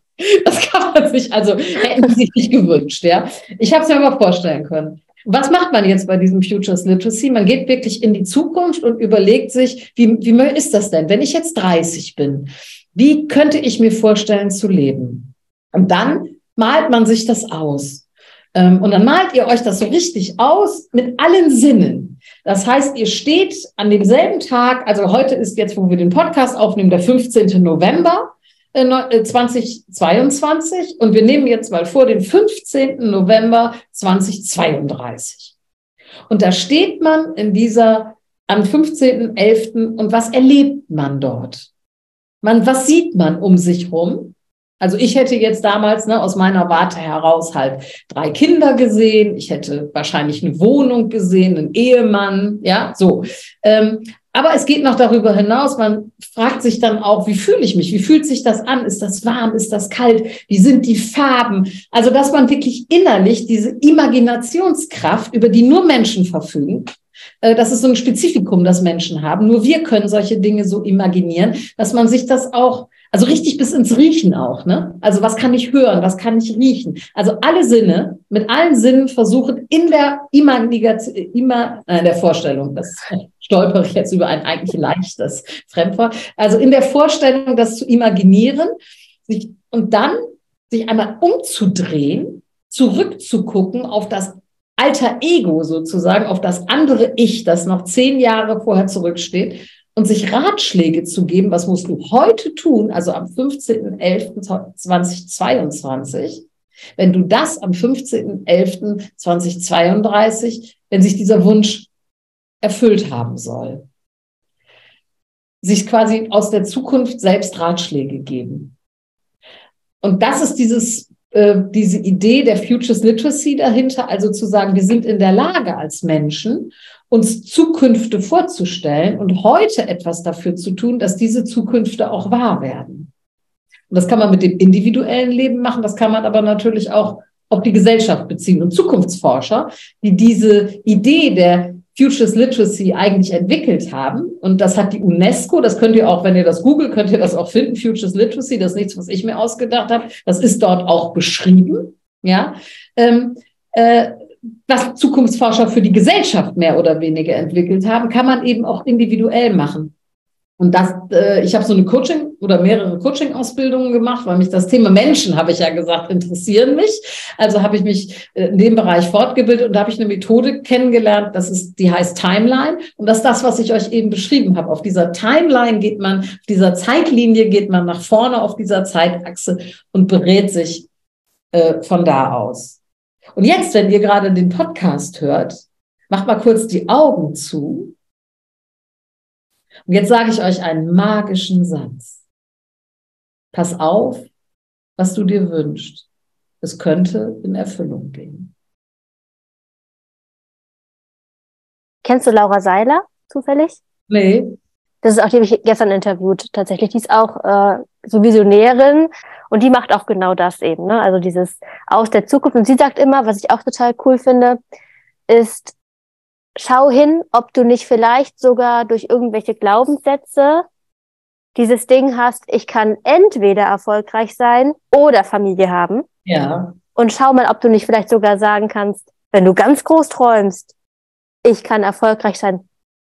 Das kann man sich, also hätten sie sich nicht gewünscht, ja. Ich habe es mir aber vorstellen können. Was macht man jetzt bei diesem Futures Literacy? Man geht wirklich in die Zukunft und überlegt sich, wie, wie ist das denn, wenn ich jetzt 30 bin? Wie könnte ich mir vorstellen zu leben? Und dann malt man sich das aus. Ähm, und dann malt ihr euch das so richtig aus mit allen Sinnen. Das heißt, ihr steht an demselben Tag, also heute ist jetzt, wo wir den Podcast aufnehmen, der 15. November. 2022 äh, und wir nehmen jetzt mal vor den 15. November 2032. Und da steht man in dieser am 15.11. und was erlebt man dort? Man, was sieht man um sich rum? Also ich hätte jetzt damals ne, aus meiner Warte heraus halt drei Kinder gesehen. Ich hätte wahrscheinlich eine Wohnung gesehen, einen Ehemann, ja, so. Ähm, aber es geht noch darüber hinaus. Man fragt sich dann auch, wie fühle ich mich? Wie fühlt sich das an? Ist das warm? Ist das kalt? Wie sind die Farben? Also, dass man wirklich innerlich diese Imaginationskraft, über die nur Menschen verfügen, äh, das ist so ein Spezifikum, das Menschen haben. Nur wir können solche Dinge so imaginieren, dass man sich das auch also richtig bis ins Riechen auch, ne? Also was kann ich hören, was kann ich riechen? Also alle Sinne, mit allen Sinnen versuchen in der Imagination, immer, äh, der Vorstellung, das stolpere ich jetzt über ein eigentlich leichtes Fremdwort, also in der Vorstellung, das zu imaginieren sich, und dann sich einmal umzudrehen, zurückzugucken auf das alter Ego sozusagen, auf das andere Ich, das noch zehn Jahre vorher zurücksteht und sich Ratschläge zu geben, was musst du heute tun, also am 15.11.2022, wenn du das am 15.11.2032, wenn sich dieser Wunsch erfüllt haben soll. Sich quasi aus der Zukunft selbst Ratschläge geben. Und das ist dieses, äh, diese Idee der Futures Literacy dahinter, also zu sagen, wir sind in der Lage als Menschen, uns Zukünfte vorzustellen und heute etwas dafür zu tun, dass diese Zukünfte auch wahr werden. Und das kann man mit dem individuellen Leben machen, das kann man aber natürlich auch auf die Gesellschaft beziehen. Und Zukunftsforscher, die diese Idee der Futures Literacy eigentlich entwickelt haben. Und das hat die UNESCO, das könnt ihr auch, wenn ihr das googelt, könnt ihr das auch finden, Futures Literacy, das ist nichts, was ich mir ausgedacht habe. Das ist dort auch beschrieben. Ja, ähm, äh, was Zukunftsforscher für die Gesellschaft mehr oder weniger entwickelt haben, kann man eben auch individuell machen. Und das, äh, ich habe so eine Coaching oder mehrere Coaching-Ausbildungen gemacht, weil mich das Thema Menschen, habe ich ja gesagt, interessieren mich. Also habe ich mich äh, in dem Bereich fortgebildet und da habe ich eine Methode kennengelernt, das ist, die heißt Timeline. Und das ist das, was ich euch eben beschrieben habe. Auf dieser Timeline geht man, auf dieser Zeitlinie geht man nach vorne auf dieser Zeitachse und berät sich äh, von da aus. Und jetzt, wenn ihr gerade den Podcast hört, macht mal kurz die Augen zu. Und jetzt sage ich euch einen magischen Satz. Pass auf, was du dir wünschst. Es könnte in Erfüllung gehen. Kennst du Laura Seiler zufällig? Nee. Das ist auch, die habe ich gestern interviewt tatsächlich. Die ist auch äh, so Visionärin und die macht auch genau das eben. Ne? Also dieses aus der Zukunft. Und sie sagt immer, was ich auch total cool finde, ist, schau hin, ob du nicht vielleicht sogar durch irgendwelche Glaubenssätze dieses Ding hast, ich kann entweder erfolgreich sein oder Familie haben. Ja. Und schau mal, ob du nicht vielleicht sogar sagen kannst, wenn du ganz groß träumst, ich kann erfolgreich sein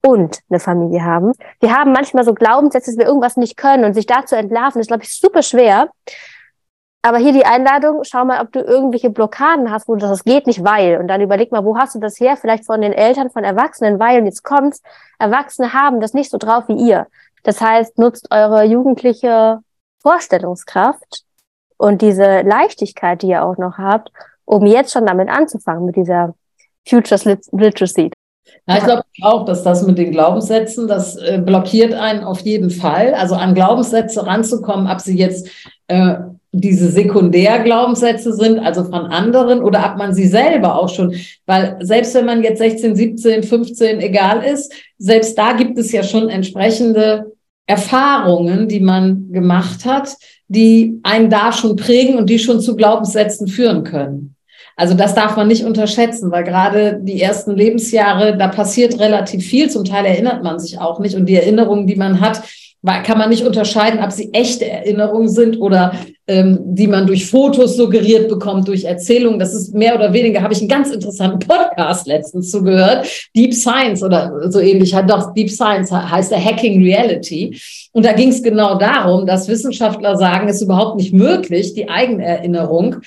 und eine Familie haben. Wir haben manchmal so Glaubenssätze, dass wir irgendwas nicht können und sich dazu entlarven, ist, glaube ich, super schwer. Aber hier die Einladung, schau mal, ob du irgendwelche Blockaden hast, wo du das geht nicht, weil. Und dann überleg mal, wo hast du das her? Vielleicht von den Eltern, von Erwachsenen, weil. Und jetzt kommt's, Erwachsene haben das nicht so drauf wie ihr. Das heißt, nutzt eure jugendliche Vorstellungskraft und diese Leichtigkeit, die ihr auch noch habt, um jetzt schon damit anzufangen, mit dieser Futures Literacy. Ja, ich glaube auch, dass das mit den Glaubenssätzen, das äh, blockiert einen auf jeden Fall. Also an Glaubenssätze ranzukommen, ob sie jetzt äh, diese Sekundärglaubenssätze sind, also von anderen, oder ob man sie selber auch schon, weil selbst wenn man jetzt 16, 17, 15, egal ist, selbst da gibt es ja schon entsprechende Erfahrungen, die man gemacht hat, die einen da schon prägen und die schon zu Glaubenssätzen führen können. Also das darf man nicht unterschätzen, weil gerade die ersten Lebensjahre, da passiert relativ viel. Zum Teil erinnert man sich auch nicht. Und die Erinnerungen, die man hat, kann man nicht unterscheiden, ob sie echte Erinnerungen sind oder ähm, die man durch Fotos suggeriert bekommt, durch Erzählungen. Das ist mehr oder weniger, habe ich einen ganz interessanten Podcast letztens zugehört. Deep Science oder so ähnlich, hat doch Deep Science heißt der Hacking Reality. Und da ging es genau darum, dass Wissenschaftler sagen, es ist überhaupt nicht möglich, die Eigenerinnerung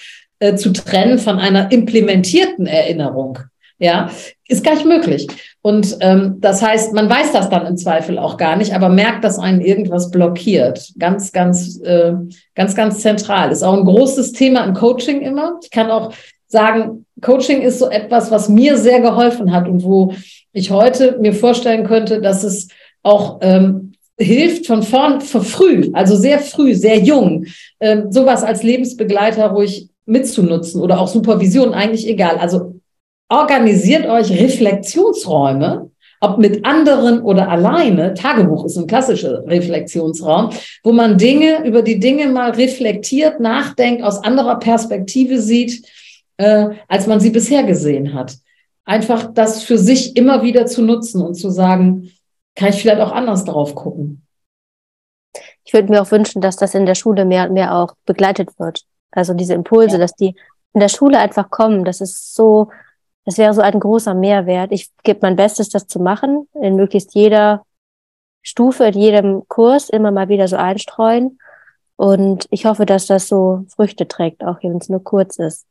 äh, zu trennen von einer implementierten Erinnerung. Ja, ist gar nicht möglich. Und ähm, das heißt, man weiß das dann im Zweifel auch gar nicht, aber merkt, dass einen irgendwas blockiert. Ganz, ganz, äh, ganz, ganz zentral. Ist auch ein großes Thema im Coaching immer. Ich kann auch sagen, Coaching ist so etwas, was mir sehr geholfen hat und wo ich heute mir vorstellen könnte, dass es auch ähm, hilft von vorn, von früh, also sehr früh, sehr jung, ähm, sowas als Lebensbegleiter ruhig mitzunutzen oder auch Supervision, eigentlich egal. Also organisiert euch Reflexionsräume, ob mit anderen oder alleine. Tagebuch ist ein klassischer Reflexionsraum, wo man Dinge über die Dinge mal reflektiert, nachdenkt, aus anderer Perspektive sieht, äh, als man sie bisher gesehen hat. Einfach das für sich immer wieder zu nutzen und zu sagen, kann ich vielleicht auch anders drauf gucken. Ich würde mir auch wünschen, dass das in der Schule mehr und mehr auch begleitet wird. Also diese Impulse, ja. dass die in der Schule einfach kommen, das ist so, das wäre so ein großer Mehrwert. Ich gebe mein Bestes, das zu machen, in möglichst jeder Stufe, in jedem Kurs immer mal wieder so einstreuen. Und ich hoffe, dass das so Früchte trägt, auch wenn es nur kurz ist.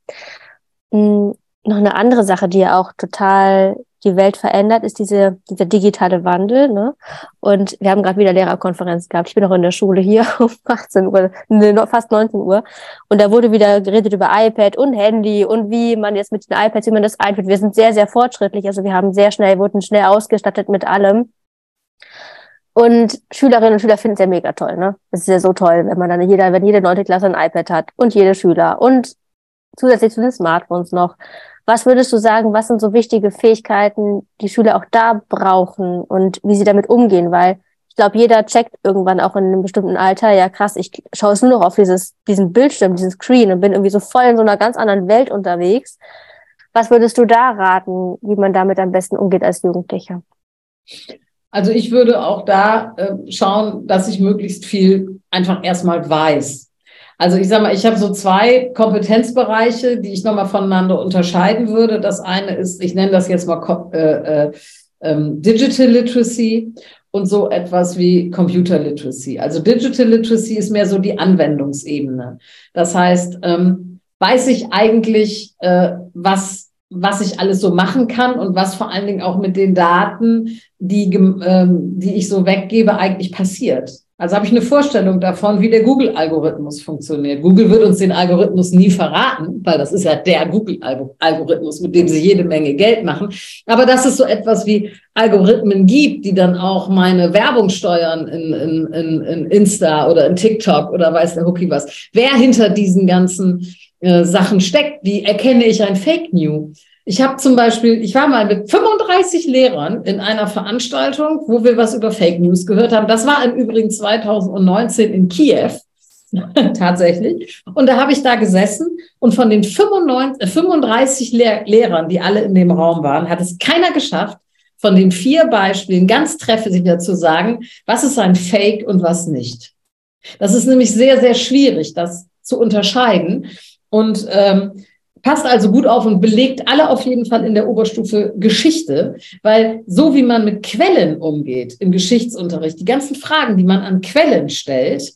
Hm, noch eine andere Sache, die ja auch total die Welt verändert, ist diese, dieser digitale Wandel. Ne? Und wir haben gerade wieder Lehrerkonferenz gehabt. Ich bin noch in der Schule hier um 18 Uhr, ne, fast 19 Uhr. Und da wurde wieder geredet über iPad und Handy und wie man jetzt mit den iPads, wie man das einführt. Wir sind sehr, sehr fortschrittlich. Also wir haben sehr schnell, wurden schnell ausgestattet mit allem. Und Schülerinnen und Schüler finden es ja mega toll, ne? Es ist ja so toll, wenn man dann jeder, wenn jede neunte Klasse ein iPad hat und jede Schüler und zusätzlich zu den Smartphones noch. Was würdest du sagen, was sind so wichtige Fähigkeiten, die Schüler auch da brauchen und wie sie damit umgehen? Weil ich glaube, jeder checkt irgendwann auch in einem bestimmten Alter, ja krass, ich schaue es nur noch auf dieses, diesen Bildschirm, diesen Screen und bin irgendwie so voll in so einer ganz anderen Welt unterwegs. Was würdest du da raten, wie man damit am besten umgeht als Jugendlicher? Also ich würde auch da äh, schauen, dass ich möglichst viel einfach erstmal weiß. Also ich sage mal, ich habe so zwei Kompetenzbereiche, die ich nochmal voneinander unterscheiden würde. Das eine ist, ich nenne das jetzt mal äh, äh, ähm, Digital Literacy und so etwas wie Computer Literacy. Also Digital Literacy ist mehr so die Anwendungsebene. Das heißt, ähm, weiß ich eigentlich, äh, was, was ich alles so machen kann und was vor allen Dingen auch mit den Daten, die, ähm, die ich so weggebe, eigentlich passiert. Also habe ich eine Vorstellung davon, wie der Google-Algorithmus funktioniert. Google wird uns den Algorithmus nie verraten, weil das ist ja der Google-Algorithmus, mit dem sie jede Menge Geld machen. Aber dass es so etwas wie Algorithmen gibt, die dann auch meine Werbung steuern in, in, in, in Insta oder in TikTok oder weiß der Hookie was. Wer hinter diesen ganzen äh, Sachen steckt, wie erkenne ich ein Fake News? Ich habe zum Beispiel, ich war mal mit 35 Lehrern in einer Veranstaltung, wo wir was über Fake News gehört haben. Das war im Übrigen 2019 in Kiew. tatsächlich. Und da habe ich da gesessen und von den 95, 35 Lehr Lehrern, die alle in dem Raum waren, hat es keiner geschafft, von den vier Beispielen ganz treffsicher zu sagen, was ist ein Fake und was nicht. Das ist nämlich sehr, sehr schwierig, das zu unterscheiden. Und ähm, passt also gut auf und belegt alle auf jeden Fall in der Oberstufe Geschichte, weil so wie man mit Quellen umgeht im Geschichtsunterricht, die ganzen Fragen, die man an Quellen stellt,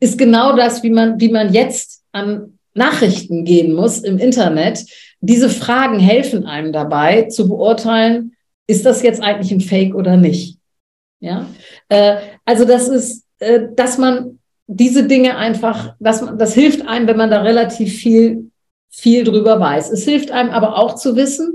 ist genau das, wie man, wie man jetzt an Nachrichten gehen muss im Internet. Diese Fragen helfen einem dabei zu beurteilen, ist das jetzt eigentlich ein Fake oder nicht? Ja, äh, also das ist, äh, dass man diese Dinge einfach, dass man, das hilft einem, wenn man da relativ viel viel drüber weiß. Es hilft einem aber auch zu wissen,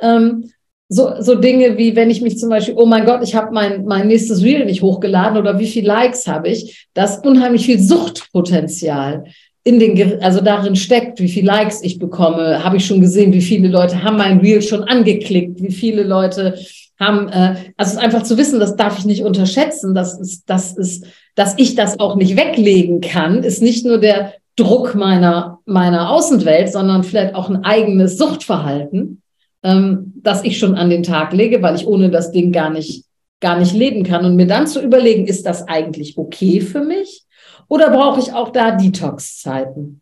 ähm, so, so Dinge wie, wenn ich mich zum Beispiel, oh mein Gott, ich habe mein, mein nächstes Reel nicht hochgeladen oder wie viel Likes habe ich, dass unheimlich viel Suchtpotenzial in den, also darin steckt, wie viel Likes ich bekomme, habe ich schon gesehen, wie viele Leute haben mein Reel schon angeklickt, wie viele Leute haben, äh, also es ist einfach zu wissen, das darf ich nicht unterschätzen, das ist, das ist, dass ich das auch nicht weglegen kann, ist nicht nur der Druck meiner, meiner Außenwelt, sondern vielleicht auch ein eigenes Suchtverhalten, ähm, das ich schon an den Tag lege, weil ich ohne das Ding gar nicht, gar nicht leben kann. Und mir dann zu überlegen, ist das eigentlich okay für mich? Oder brauche ich auch da Detox-Zeiten?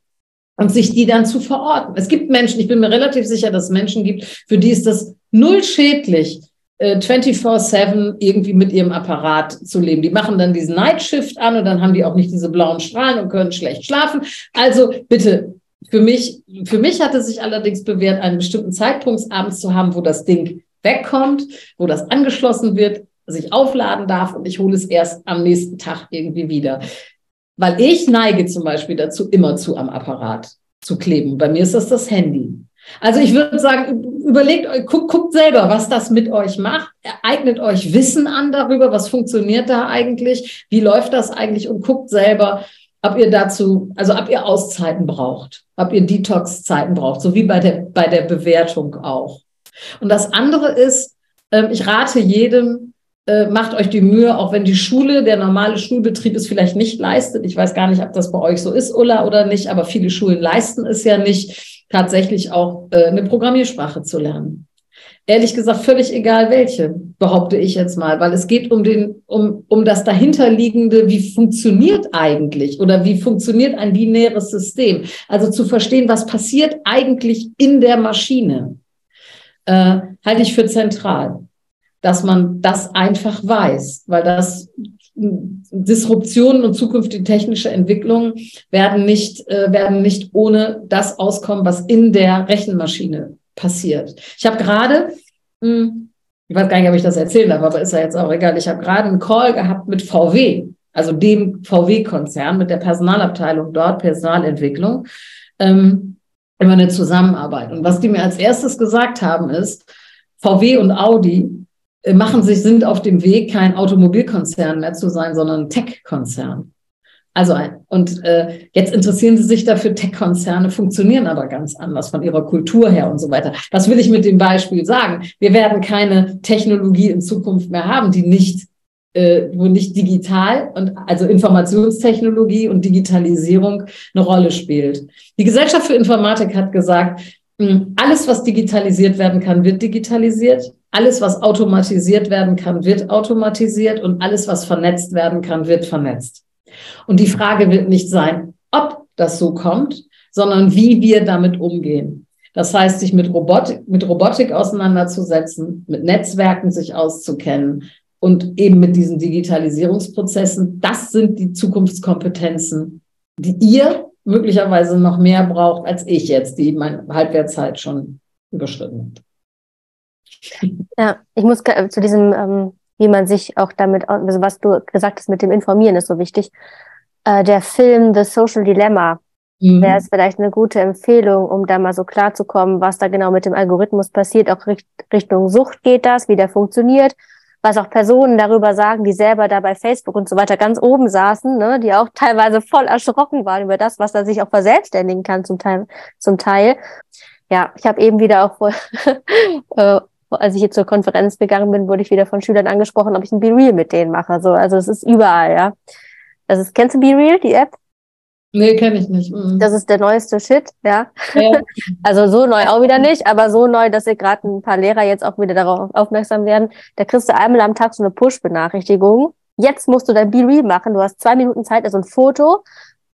Und sich die dann zu verorten. Es gibt Menschen, ich bin mir relativ sicher, dass es Menschen gibt, für die ist das null schädlich, 24-7 äh, irgendwie mit ihrem Apparat zu leben. Die machen dann diesen Nightshift an und dann haben die auch nicht diese blauen Strahlen und können schlecht schlafen. Also bitte, für mich, für mich hat es sich allerdings bewährt, einen bestimmten Zeitpunkt abends zu haben, wo das Ding wegkommt, wo das angeschlossen wird, sich aufladen darf und ich hole es erst am nächsten Tag irgendwie wieder. Weil ich neige zum Beispiel dazu, immer zu am Apparat zu kleben. Bei mir ist das das Handy. Also ich würde sagen, überlegt euch, guckt, guckt selber, was das mit euch macht. Eignet euch Wissen an darüber, was funktioniert da eigentlich, wie läuft das eigentlich und guckt selber, ob ihr dazu, also ob ihr Auszeiten braucht, ob ihr Detox-Zeiten braucht, so wie bei der, bei der Bewertung auch. Und das andere ist, ähm, ich rate jedem, äh, macht euch die Mühe, auch wenn die Schule, der normale Schulbetrieb es vielleicht nicht leistet. Ich weiß gar nicht, ob das bei euch so ist, Ulla, oder nicht, aber viele Schulen leisten es ja nicht tatsächlich auch äh, eine Programmiersprache zu lernen. Ehrlich gesagt, völlig egal welche, behaupte ich jetzt mal, weil es geht um den, um, um das dahinterliegende, wie funktioniert eigentlich oder wie funktioniert ein binäres System. Also zu verstehen, was passiert eigentlich in der Maschine, äh, halte ich für zentral, dass man das einfach weiß, weil das Disruptionen und zukünftige technische Entwicklungen werden nicht, äh, werden nicht ohne das auskommen, was in der Rechenmaschine passiert. Ich habe gerade, hm, ich weiß gar nicht, ob ich das erzählen darf, aber ist ja jetzt auch egal. Ich habe gerade einen Call gehabt mit VW, also dem VW-Konzern, mit der Personalabteilung dort, Personalentwicklung, ähm, über eine Zusammenarbeit. Und was die mir als erstes gesagt haben, ist, VW und Audi machen sich, sind auf dem Weg, kein Automobilkonzern mehr zu sein, sondern Tech-Konzern. Also, und äh, jetzt interessieren Sie sich dafür, Tech-Konzerne funktionieren aber ganz anders von ihrer Kultur her und so weiter. Was will ich mit dem Beispiel sagen? Wir werden keine Technologie in Zukunft mehr haben, die nicht, äh, wo nicht digital und also Informationstechnologie und Digitalisierung eine Rolle spielt. Die Gesellschaft für Informatik hat gesagt, hm, alles, was digitalisiert werden kann, wird digitalisiert. Alles, was automatisiert werden kann, wird automatisiert und alles, was vernetzt werden kann, wird vernetzt. Und die Frage wird nicht sein, ob das so kommt, sondern wie wir damit umgehen. Das heißt, sich mit Robotik, mit Robotik auseinanderzusetzen, mit Netzwerken sich auszukennen, und eben mit diesen Digitalisierungsprozessen, das sind die Zukunftskompetenzen, die ihr möglicherweise noch mehr braucht als ich jetzt, die meine Halbwertszeit schon überschritten hat. Ja, ich muss zu diesem, ähm, wie man sich auch damit, also was du gesagt hast mit dem Informieren ist so wichtig. Äh, der Film The Social Dilemma mhm. wäre es vielleicht eine gute Empfehlung, um da mal so klar zu kommen, was da genau mit dem Algorithmus passiert. Auch Richtung Sucht geht das, wie der funktioniert was auch Personen darüber sagen, die selber da bei Facebook und so weiter ganz oben saßen, ne, die auch teilweise voll erschrocken waren über das, was da sich auch verselbstständigen kann zum Teil. Zum Teil. Ja, ich habe eben wieder auch, äh, als ich jetzt zur Konferenz gegangen bin, wurde ich wieder von Schülern angesprochen, ob ich ein Be Real mit denen mache. So, also es ist überall, ja. Das ist, kennst du Be Real, die App? Nee, kenne ich nicht. Mhm. Das ist der neueste Shit, ja. ja. Also so neu auch wieder nicht, aber so neu, dass ihr gerade ein paar Lehrer jetzt auch wieder darauf aufmerksam werden. Da kriegst du einmal am Tag so eine Push-Benachrichtigung. Jetzt musst du dein Be Real machen. Du hast zwei Minuten Zeit, also ein Foto.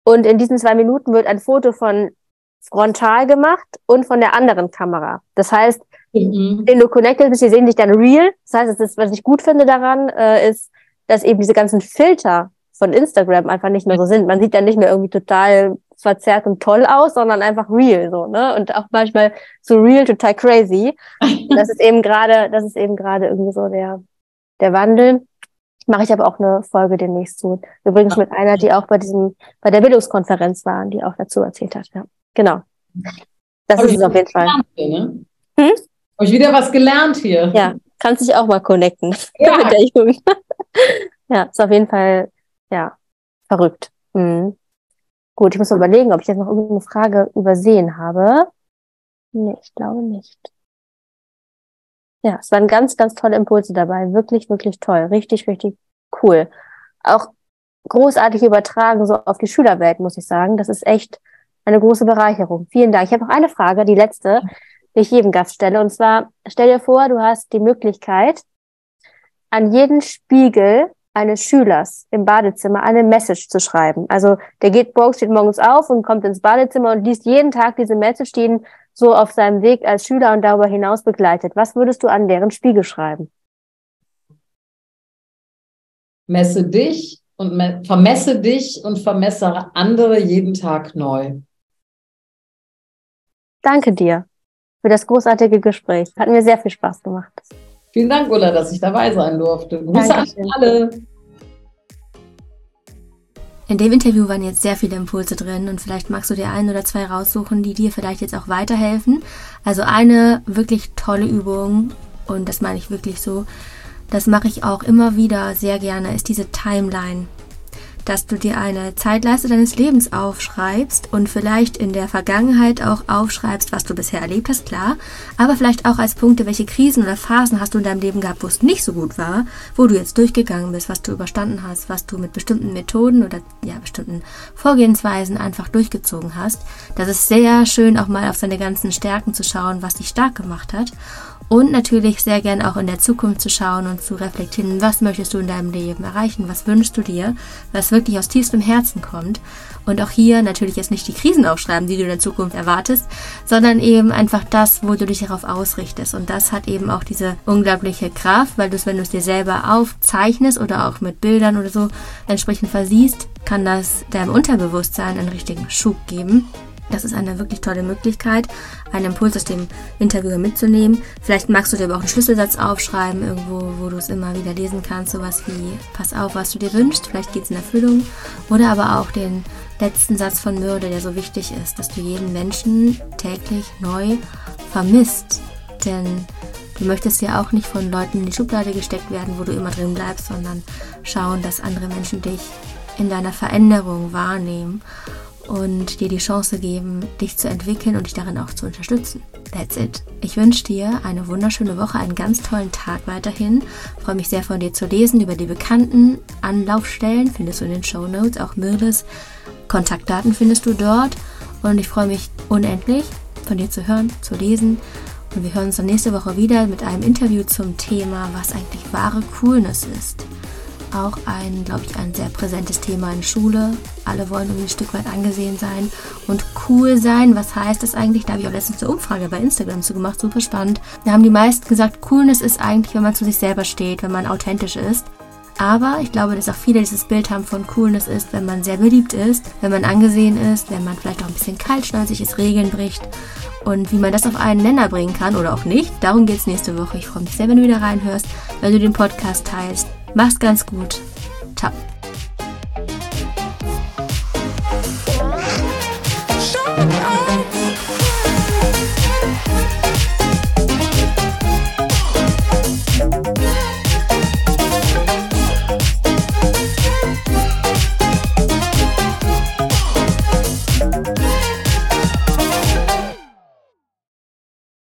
Und in diesen zwei Minuten wird ein Foto von frontal gemacht und von der anderen Kamera. Das heißt, mhm. wenn du connected bist, die sehen dich dann real. Das heißt, das ist, was ich gut finde daran, äh, ist, dass eben diese ganzen Filter von Instagram einfach nicht mehr so sind. Man sieht dann nicht mehr irgendwie total verzerrt und toll aus, sondern einfach real so, ne? Und auch manchmal so real, total crazy. Das ist eben gerade, das ist eben gerade irgendwie so der, der Wandel. Mache ich aber auch eine Folge demnächst zu. Übrigens mit einer, die auch bei diesem, bei der Bildungskonferenz waren, die auch dazu erzählt hat. Ja, genau. Das Hab ist es auf jeden Fall. Ne? hm? Habe ich wieder was gelernt hier. Ja, kannst dich auch mal connecten ja. mit der Jugend. ja, ist auf jeden Fall ja, verrückt. Hm. Gut, ich muss mal überlegen, ob ich jetzt noch irgendeine Frage übersehen habe. Nee, ich glaube nicht. Ja, es waren ganz, ganz tolle Impulse dabei. Wirklich, wirklich toll. Richtig, richtig cool. Auch großartig übertragen so auf die Schülerwelt, muss ich sagen. Das ist echt eine große Bereicherung. Vielen Dank. Ich habe noch eine Frage, die letzte, die ich jedem Gast stelle. Und zwar, stell dir vor, du hast die Möglichkeit, an jeden Spiegel eines Schülers im Badezimmer eine Message zu schreiben. Also der geht morgens, steht morgens auf und kommt ins Badezimmer und liest jeden Tag diese Message, die ihn so auf seinem Weg als Schüler und darüber hinaus begleitet. Was würdest du an deren Spiegel schreiben? Messe dich und me vermesse dich und vermessere andere jeden Tag neu. Danke dir für das großartige Gespräch. Hat mir sehr viel Spaß gemacht. Vielen Dank, Ulla, dass ich dabei sein durfte. Grüße Dankeschön. an alle. In dem Interview waren jetzt sehr viele Impulse drin und vielleicht magst du dir ein oder zwei raussuchen, die dir vielleicht jetzt auch weiterhelfen. Also eine wirklich tolle Übung und das meine ich wirklich so, das mache ich auch immer wieder sehr gerne, ist diese Timeline dass du dir eine Zeitleiste deines Lebens aufschreibst und vielleicht in der Vergangenheit auch aufschreibst, was du bisher erlebt hast, klar, aber vielleicht auch als Punkte, welche Krisen oder Phasen hast du in deinem Leben gehabt, wo es nicht so gut war, wo du jetzt durchgegangen bist, was du überstanden hast, was du mit bestimmten Methoden oder ja, bestimmten Vorgehensweisen einfach durchgezogen hast. Das ist sehr schön, auch mal auf seine ganzen Stärken zu schauen, was dich stark gemacht hat und natürlich sehr gern auch in der Zukunft zu schauen und zu reflektieren, was möchtest du in deinem Leben erreichen, was wünschst du dir, was wirklich aus tiefstem Herzen kommt. Und auch hier natürlich jetzt nicht die Krisen aufschreiben, die du in der Zukunft erwartest, sondern eben einfach das, wo du dich darauf ausrichtest. Und das hat eben auch diese unglaubliche Kraft, weil du es, wenn du es dir selber aufzeichnest oder auch mit Bildern oder so entsprechend versiehst, kann das deinem Unterbewusstsein einen richtigen Schub geben. Das ist eine wirklich tolle Möglichkeit, einen Impuls aus dem Interviewer mitzunehmen. Vielleicht magst du dir aber auch einen Schlüsselsatz aufschreiben, irgendwo, wo du es immer wieder lesen kannst. Sowas wie, pass auf, was du dir wünschst. Vielleicht geht es in Erfüllung. Oder aber auch den letzten Satz von Mürde, der so wichtig ist, dass du jeden Menschen täglich neu vermisst. Denn du möchtest ja auch nicht von Leuten in die Schublade gesteckt werden, wo du immer drin bleibst, sondern schauen, dass andere Menschen dich in deiner Veränderung wahrnehmen und dir die Chance geben, dich zu entwickeln und dich darin auch zu unterstützen. That's it. Ich wünsche dir eine wunderschöne Woche, einen ganz tollen Tag weiterhin. Freue mich sehr von dir zu lesen über die bekannten Anlaufstellen. Findest du in den Show Notes. Auch Mirdes Kontaktdaten findest du dort. Und ich freue mich unendlich von dir zu hören, zu lesen. Und wir hören uns dann nächste Woche wieder mit einem Interview zum Thema, was eigentlich wahre Coolness ist. Auch ein, glaube ich, ein sehr präsentes Thema in Schule. Alle wollen irgendwie ein Stück weit angesehen sein und cool sein. Was heißt das eigentlich? Da habe ich auch letztens eine Umfrage bei Instagram zu gemacht, super spannend. Da haben die meisten gesagt, Coolness ist eigentlich, wenn man zu sich selber steht, wenn man authentisch ist. Aber ich glaube, dass auch viele dieses Bild haben von Coolness ist, wenn man sehr beliebt ist, wenn man angesehen ist, wenn man vielleicht auch ein bisschen kaltschnäuzig ist, Regeln bricht. Und wie man das auf einen Nenner bringen kann oder auch nicht, darum geht es nächste Woche. Ich freue mich sehr, wenn du wieder reinhörst, wenn du den Podcast teilst. Mach's ganz gut. Ciao.